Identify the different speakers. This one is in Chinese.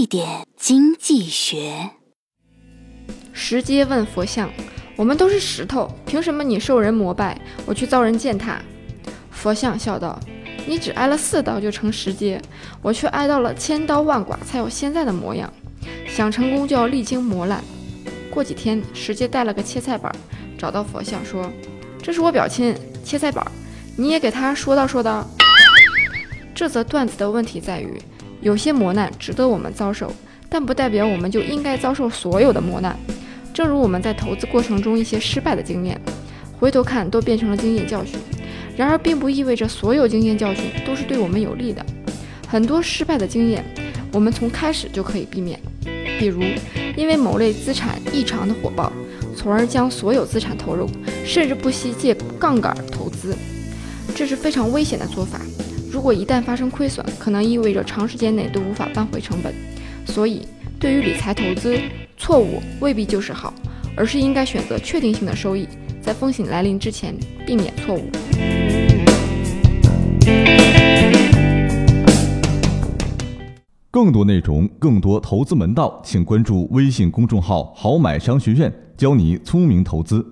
Speaker 1: 一点经济学。
Speaker 2: 石阶问佛像：“我们都是石头，凭什么你受人膜拜，我去遭人践踏？”佛像笑道：“你只挨了四刀就成石阶，我却挨到了千刀万剐才有现在的模样。想成功就要历经磨难。”过几天，石阶带了个切菜板，找到佛像说：“这是我表亲切菜板，你也给他说道说道。”这则段子的问题在于，有些磨难值得我们遭受，但不代表我们就应该遭受所有的磨难。正如我们在投资过程中一些失败的经验，回头看都变成了经验教训。然而，并不意味着所有经验教训都是对我们有利的。很多失败的经验，我们从开始就可以避免。比如，因为某类资产异常的火爆，从而将所有资产投入，甚至不惜借杠杆投资，这是非常危险的做法。如果一旦发生亏损，可能意味着长时间内都无法扳回成本。所以，对于理财投资，错误未必就是好，而是应该选择确定性的收益，在风险来临之前避免错误。
Speaker 3: 更多内容，更多投资门道，请关注微信公众号“好买商学院”，教你聪明投资。